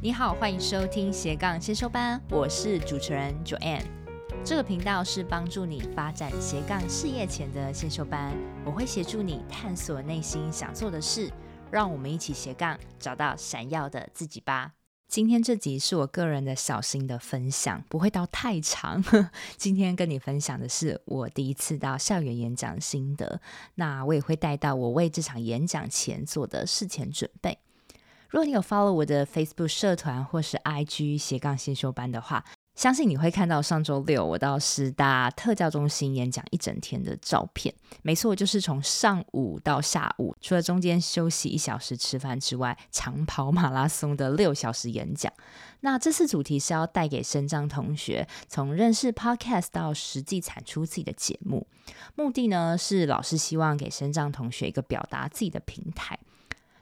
你好，欢迎收听斜杠先修班，我是主持人 Joanne。这个频道是帮助你发展斜杠事业前的先修班，我会协助你探索内心想做的事，让我们一起斜杠找到闪耀的自己吧。今天这集是我个人的小心的分享，不会到太长。今天跟你分享的是我第一次到校园演讲心得，那我也会带到我为这场演讲前做的事前准备。如果你有 follow 我的 Facebook 社团或是 IG 斜杠先修班的话，相信你会看到上周六我到师大特教中心演讲一整天的照片。没错，就是从上午到下午，除了中间休息一小时吃饭之外，长跑马拉松的六小时演讲。那这次主题是要带给身障同学从认识 Podcast 到实际产出自己的节目，目的呢是老师希望给身障同学一个表达自己的平台。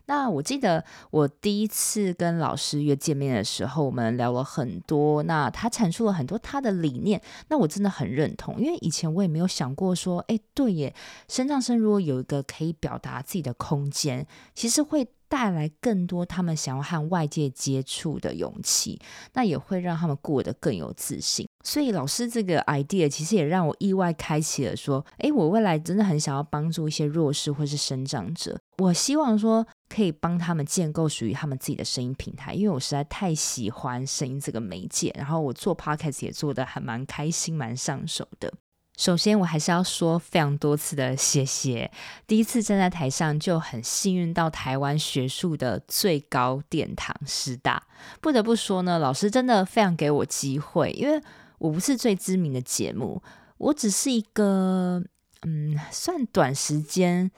那我记得我第一次跟老师约见面的时候，我们聊了很多。那他阐述了很多他的理念，那我真的很认同，因为以前我也没有想过说，哎，对耶，身障生如果有一个可以表达自己的空间，其实会带来更多他们想要和外界接触的勇气，那也会让他们过得更有自信。所以老师这个 idea 其实也让我意外开启了说，诶，我未来真的很想要帮助一些弱势或是生长者。我希望说可以帮他们建构属于他们自己的声音平台，因为我实在太喜欢声音这个媒介，然后我做 podcast 也做的还蛮开心、蛮上手的。首先，我还是要说非常多次的谢谢。第一次站在台上就很幸运到台湾学术的最高殿堂师大，不得不说呢，老师真的非常给我机会，因为我不是最知名的节目，我只是一个嗯，算短时间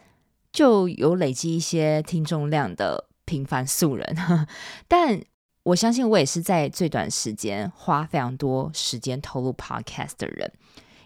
就有累积一些听众量的平凡素人，但我相信我也是在最短时间花非常多时间投入 Podcast 的人。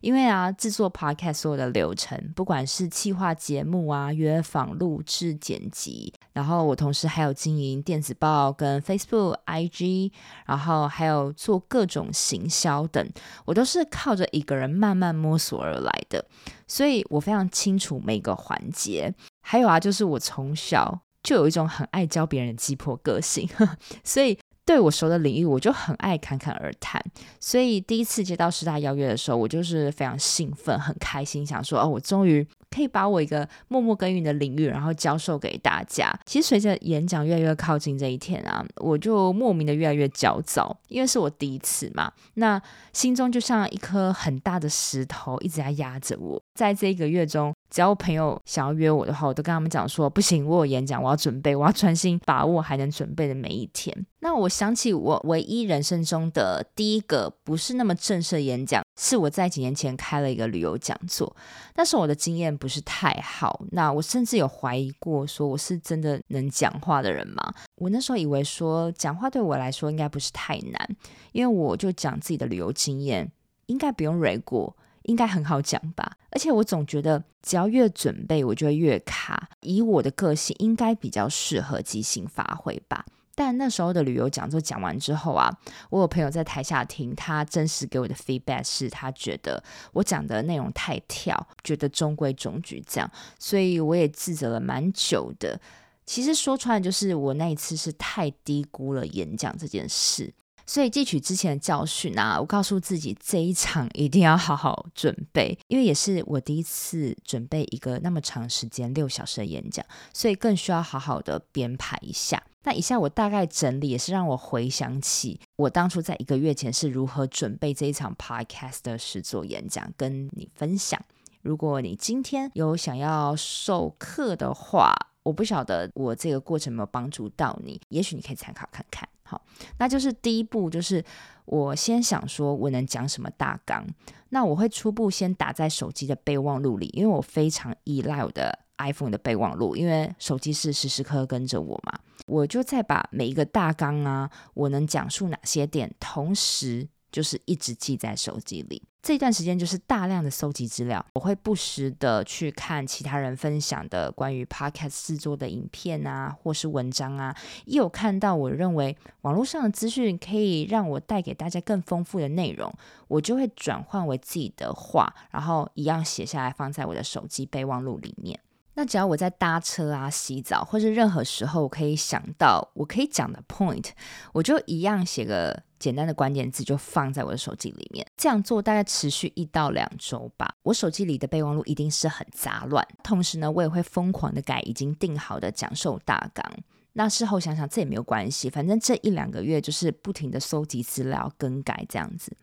因为啊，制作 Podcast 所有的流程，不管是企划节目啊、约访、录制、剪辑，然后我同时还有经营电子报跟 Facebook、IG，然后还有做各种行销等，我都是靠着一个人慢慢摸索而来的，所以我非常清楚每个环节。还有啊，就是我从小就有一种很爱教别人的鸡婆个性，所以。对我熟的领域，我就很爱侃侃而谈。所以第一次接到师大邀约的时候，我就是非常兴奋、很开心，想说：“哦，我终于可以把我一个默默耕耘的领域，然后教授给大家。”其实随着演讲越来越靠近这一天啊，我就莫名的越来越焦躁，因为是我第一次嘛。那心中就像一颗很大的石头一直在压着我。在这一个月中，只要我朋友想要约我的话，我都跟他们讲说：“不行，我有演讲，我要准备，我要专心把握还能准备的每一天。”那我想起我唯一人生中的第一个不是那么正式的演讲，是我在几年前开了一个旅游讲座，但是我的经验不是太好。那我甚至有怀疑过，说我是真的能讲话的人吗？我那时候以为说讲话对我来说应该不是太难，因为我就讲自己的旅游经验，应该不用 re 过，应该很好讲吧。而且我总觉得只要越准备，我就会越卡。以我的个性，应该比较适合即兴发挥吧。但那时候的旅游讲座讲完之后啊，我有朋友在台下听，他真实给我的 feedback 是他觉得我讲的内容太跳，觉得中规中矩这样，所以我也自责了蛮久的。其实说穿了，就是我那一次是太低估了演讲这件事。所以汲取之前的教训啊，我告诉自己这一场一定要好好准备，因为也是我第一次准备一个那么长时间六小时的演讲，所以更需要好好的编排一下。那以下我大概整理，也是让我回想起我当初在一个月前是如何准备这一场 podcast 的实作演讲，跟你分享。如果你今天有想要授课的话，我不晓得我这个过程有没有帮助到你，也许你可以参考看看。好，那就是第一步，就是我先想说我能讲什么大纲，那我会初步先打在手机的备忘录里，因为我非常依赖我的 iPhone 的备忘录，因为手机是时时刻刻跟着我嘛，我就再把每一个大纲啊，我能讲述哪些点，同时。就是一直记在手机里，这段时间就是大量的搜集资料，我会不时的去看其他人分享的关于 podcast 制作的影片啊，或是文章啊，一有看到我认为网络上的资讯可以让我带给大家更丰富的内容，我就会转换为自己的话，然后一样写下来放在我的手机备忘录里面。那只要我在搭车啊、洗澡，或是任何时候我可以想到我可以讲的 point，我就一样写个简单的关键字，就放在我的手机里面。这样做大概持续一到两周吧。我手机里的备忘录一定是很杂乱，同时呢，我也会疯狂的改已经定好的讲授大纲。那事后想想，这也没有关系，反正这一两个月就是不停的搜集资料、更改这样子。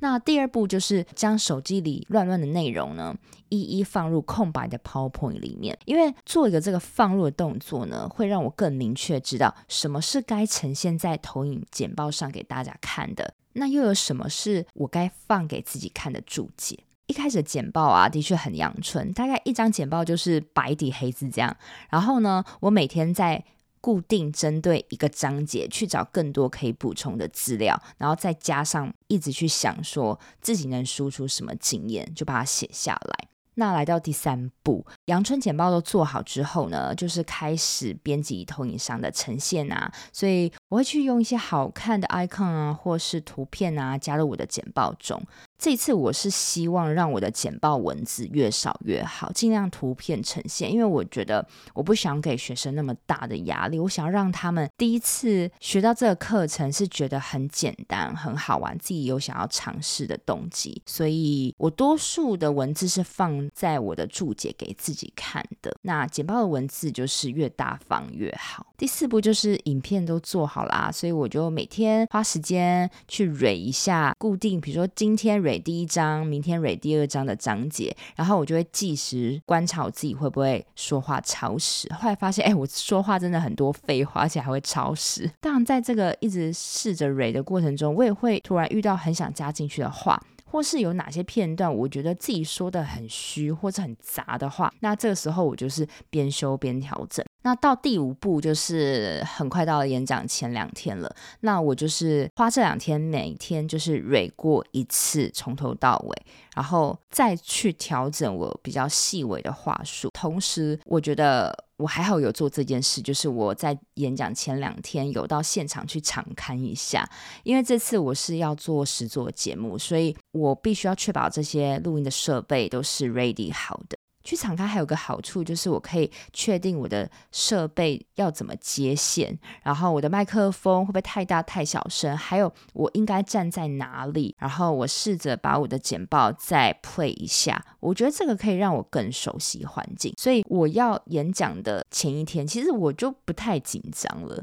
那第二步就是将手机里乱乱的内容呢，一一放入空白的 PowerPoint 里面。因为做一个这个放入的动作呢，会让我更明确知道什么是该呈现在投影简报上给大家看的，那又有什么是我该放给自己看的注解。一开始的简报啊，的确很阳春，大概一张简报就是白底黑字这样。然后呢，我每天在固定针对一个章节去找更多可以补充的资料，然后再加上一直去想说自己能输出什么经验，就把它写下来。那来到第三步，阳春简报都做好之后呢，就是开始编辑投影上的呈现啊。所以我会去用一些好看的 icon 啊，或是图片啊，加入我的简报中。这次我是希望让我的简报文字越少越好，尽量图片呈现，因为我觉得我不想给学生那么大的压力，我想要让他们第一次学到这个课程是觉得很简单、很好玩，自己有想要尝试的动机，所以我多数的文字是放在我的注解给自己看的。那简报的文字就是越大方越好。第四步就是影片都做好啦，所以我就每天花时间去蕊一下，固定，比如说今天蕊第一章，明天蕊第二章的章节，然后我就会计时观察我自己会不会说话超时。后来发现，哎，我说话真的很多废话，而且还会超时。当然，在这个一直试着蕊的过程中，我也会突然遇到很想加进去的话。或是有哪些片段，我觉得自己说的很虚或者很杂的话，那这个时候我就是边修边调整。那到第五步就是很快到了演讲前两天了，那我就是花这两天每天就是蕊过一次，从头到尾，然后再去调整我比较细微的话术。同时，我觉得。我还好有做这件事，就是我在演讲前两天有到现场去场看一下，因为这次我是要做实作节目，所以我必须要确保这些录音的设备都是 ready 好的。去敞开还有个好处，就是我可以确定我的设备要怎么接线，然后我的麦克风会不会太大太小声，还有我应该站在哪里，然后我试着把我的简报再 play 一下，我觉得这个可以让我更熟悉环境，所以我要演讲的前一天，其实我就不太紧张了。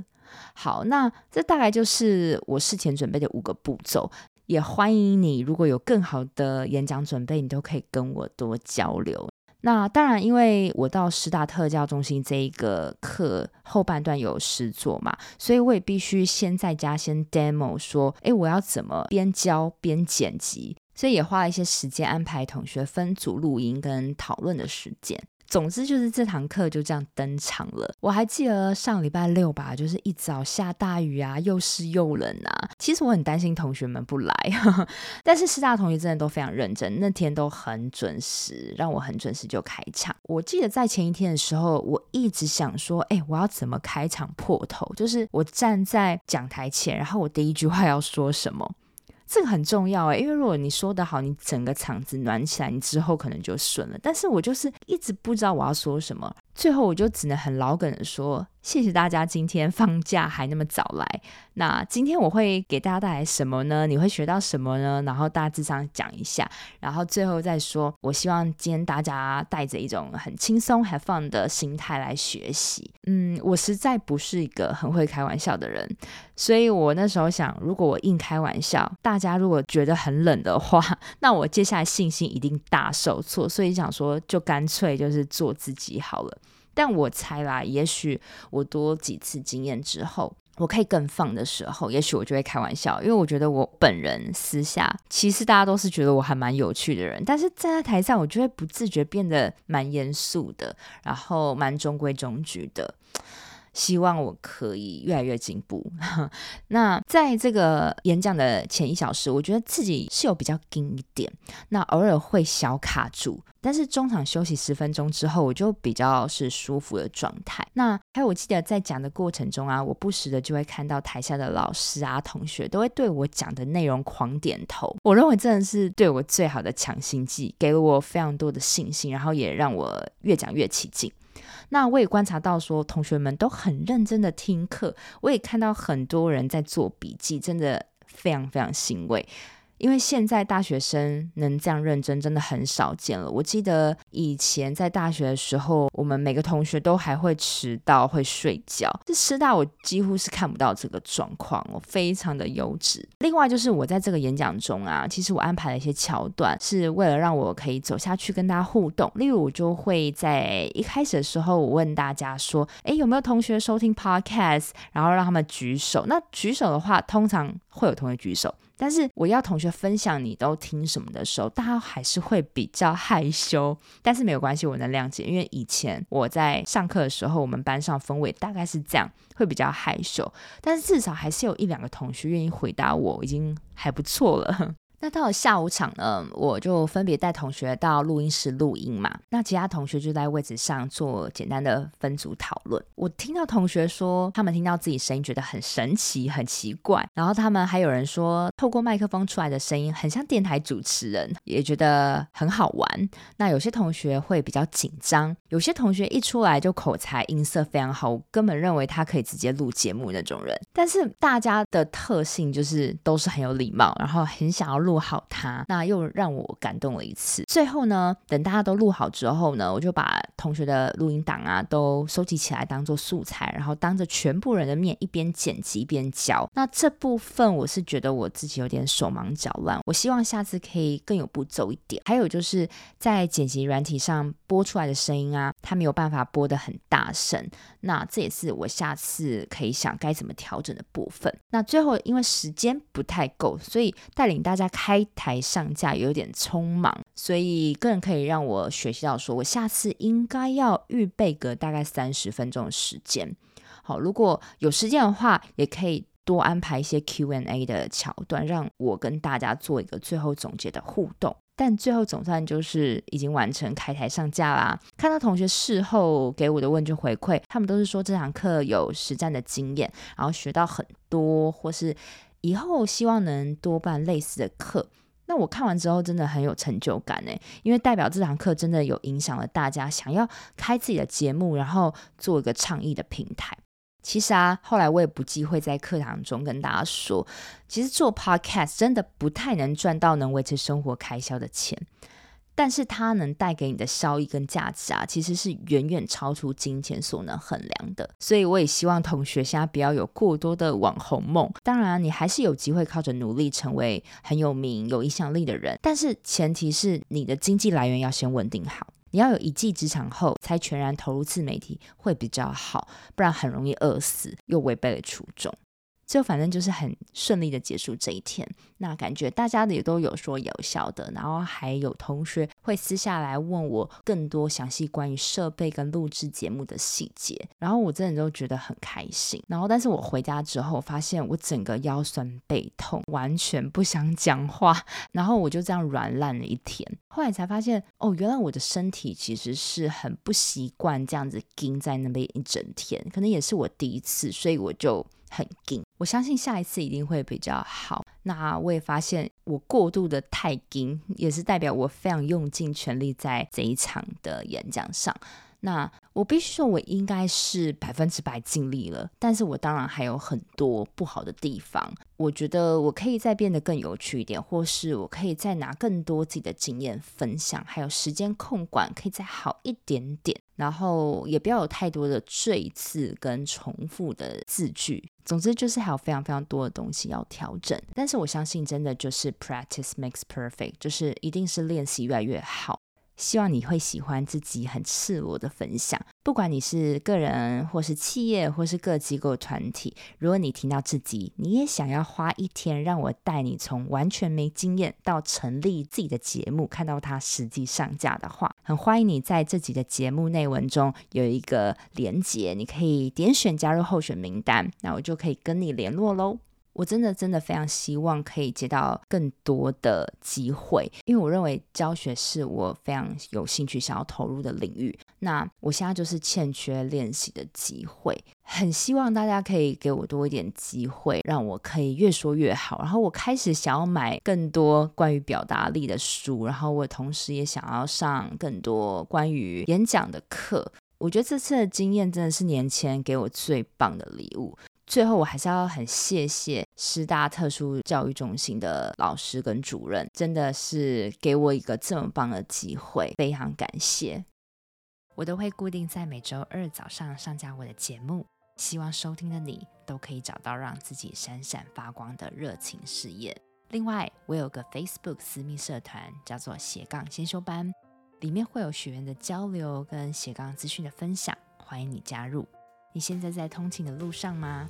好，那这大概就是我事前准备的五个步骤，也欢迎你如果有更好的演讲准备，你都可以跟我多交流。那当然，因为我到师大特教中心这一个课后半段有实做嘛，所以我也必须先在家先 demo 说，哎，我要怎么边教边剪辑，所以也花了一些时间安排同学分组录音跟讨论的时间。总之就是这堂课就这样登场了。我还记得上礼拜六吧，就是一早下大雨啊，又湿又冷啊。其实我很担心同学们不来，呵呵，但是师大同学真的都非常认真，那天都很准时，让我很准时就开场。我记得在前一天的时候，我一直想说，哎，我要怎么开场破头？就是我站在讲台前，然后我第一句话要说什么？这个很重要诶，因为如果你说的好，你整个场子暖起来，你之后可能就顺了。但是我就是一直不知道我要说什么。最后我就只能很老梗的说，谢谢大家今天放假还那么早来。那今天我会给大家带来什么呢？你会学到什么呢？然后大致上讲一下，然后最后再说。我希望今天大家带着一种很轻松、have fun 的心态来学习。嗯，我实在不是一个很会开玩笑的人，所以我那时候想，如果我硬开玩笑，大家如果觉得很冷的话，那我接下来信心一定大受挫。所以想说，就干脆就是做自己好了。但我猜啦，也许我多几次经验之后，我可以更放的时候，也许我就会开玩笑，因为我觉得我本人私下其实大家都是觉得我还蛮有趣的人，但是站在台上，我就会不自觉变得蛮严肃的，然后蛮中规中矩的。希望我可以越来越进步。那在这个演讲的前一小时，我觉得自己是有比较紧一点，那偶尔会小卡住。但是中场休息十分钟之后，我就比较是舒服的状态。那还有，我记得在讲的过程中啊，我不时的就会看到台下的老师啊、同学都会对我讲的内容狂点头。我认为真的是对我最好的强心剂，给了我非常多的信心，然后也让我越讲越起劲。那我也观察到说，同学们都很认真的听课，我也看到很多人在做笔记，真的非常非常欣慰。因为现在大学生能这样认真，真的很少见了。我记得以前在大学的时候，我们每个同学都还会迟到、会睡觉。这师大我几乎是看不到这个状况我，非常的优质。另外就是我在这个演讲中啊，其实我安排了一些桥段，是为了让我可以走下去跟大家互动。例如，我就会在一开始的时候，我问大家说：“诶，有没有同学收听 Podcast？” 然后让他们举手。那举手的话，通常会有同学举手。但是我要同学分享你都听什么的时候，大家还是会比较害羞。但是没有关系，我能谅解，因为以前我在上课的时候，我们班上氛围大概是这样，会比较害羞。但是至少还是有一两个同学愿意回答我，已经还不错了。那到了下午场呢，我就分别带同学到录音室录音嘛。那其他同学就在位置上做简单的分组讨论。我听到同学说，他们听到自己声音觉得很神奇、很奇怪。然后他们还有人说，透过麦克风出来的声音很像电台主持人，也觉得很好玩。那有些同学会比较紧张，有些同学一出来就口才、音色非常好，根本认为他可以直接录节目那种人。但是大家的特性就是都是很有礼貌，然后很想要录。录好它，那又让我感动了一次。最后呢，等大家都录好之后呢，我就把同学的录音档啊都收集起来当做素材，然后当着全部人的面一边剪辑一边教。那这部分我是觉得我自己有点手忙脚乱，我希望下次可以更有步骤一点。还有就是在剪辑软体上播出来的声音啊，它没有办法播得很大声，那这也是我下次可以想该怎么调整的部分。那最后因为时间不太够，所以带领大家看。开台上架有点匆忙，所以更可以让我学习到，说我下次应该要预备个大概三十分钟的时间。好，如果有时间的话，也可以多安排一些 Q&A 的桥段，让我跟大家做一个最后总结的互动。但最后总算就是已经完成开台上架啦。看到同学事后给我的问卷回馈，他们都是说这堂课有实战的经验，然后学到很多，或是。以后希望能多办类似的课，那我看完之后真的很有成就感呢，因为代表这堂课真的有影响了大家，想要开自己的节目，然后做一个倡议的平台。其实啊，后来我也不忌讳在课堂中跟大家说，其实做 Podcast 真的不太能赚到能维持生活开销的钱。但是它能带给你的效益跟价值啊，其实是远远超出金钱所能衡量的。所以我也希望同学现在不要有过多的网红梦。当然，你还是有机会靠着努力成为很有名、有影响力的人。但是前提是你的经济来源要先稳定好。你要有一技之长后，才全然投入自媒体会比较好，不然很容易饿死，又违背了初衷。就反正就是很顺利的结束这一天，那感觉大家的也都有说有笑的，然后还有同学会私下来问我更多详细关于设备跟录制节目的细节，然后我真的都觉得很开心。然后但是我回家之后发现我整个腰酸背痛，完全不想讲话，然后我就这样软烂了一天。后来才发现哦，原来我的身体其实是很不习惯这样子盯在那边一整天，可能也是我第一次，所以我就。很硬，我相信下一次一定会比较好。那我也发现，我过度的太紧，也是代表我非常用尽全力在这一场的演讲上。那我必须说，我应该是百分之百尽力了，但是我当然还有很多不好的地方。我觉得我可以再变得更有趣一点，或是我可以再拿更多自己的经验分享，还有时间控管可以再好一点点，然后也不要有太多的赘字跟重复的字句。总之就是还有非常非常多的东西要调整，但是我相信真的就是 practice makes perfect，就是一定是练习越来越好。希望你会喜欢自己很赤裸的分享。不管你是个人，或是企业，或是各机构团体，如果你听到自己，你也想要花一天让我带你从完全没经验到成立自己的节目，看到它实际上架的话，很欢迎你在这集的节目内文中有一个连结，你可以点选加入候选名单，那我就可以跟你联络喽。我真的真的非常希望可以接到更多的机会，因为我认为教学是我非常有兴趣想要投入的领域。那我现在就是欠缺练习的机会，很希望大家可以给我多一点机会，让我可以越说越好。然后我开始想要买更多关于表达力的书，然后我同时也想要上更多关于演讲的课。我觉得这次的经验真的是年前给我最棒的礼物。最后，我还是要很谢谢师大特殊教育中心的老师跟主任，真的是给我一个这么棒的机会，非常感谢。我都会固定在每周二早上上架我的节目，希望收听的你都可以找到让自己闪闪发光的热情事业。另外，我有个 Facebook 私密社团，叫做斜杠先修班，里面会有学员的交流跟斜杠资讯的分享，欢迎你加入。你现在在通勤的路上吗？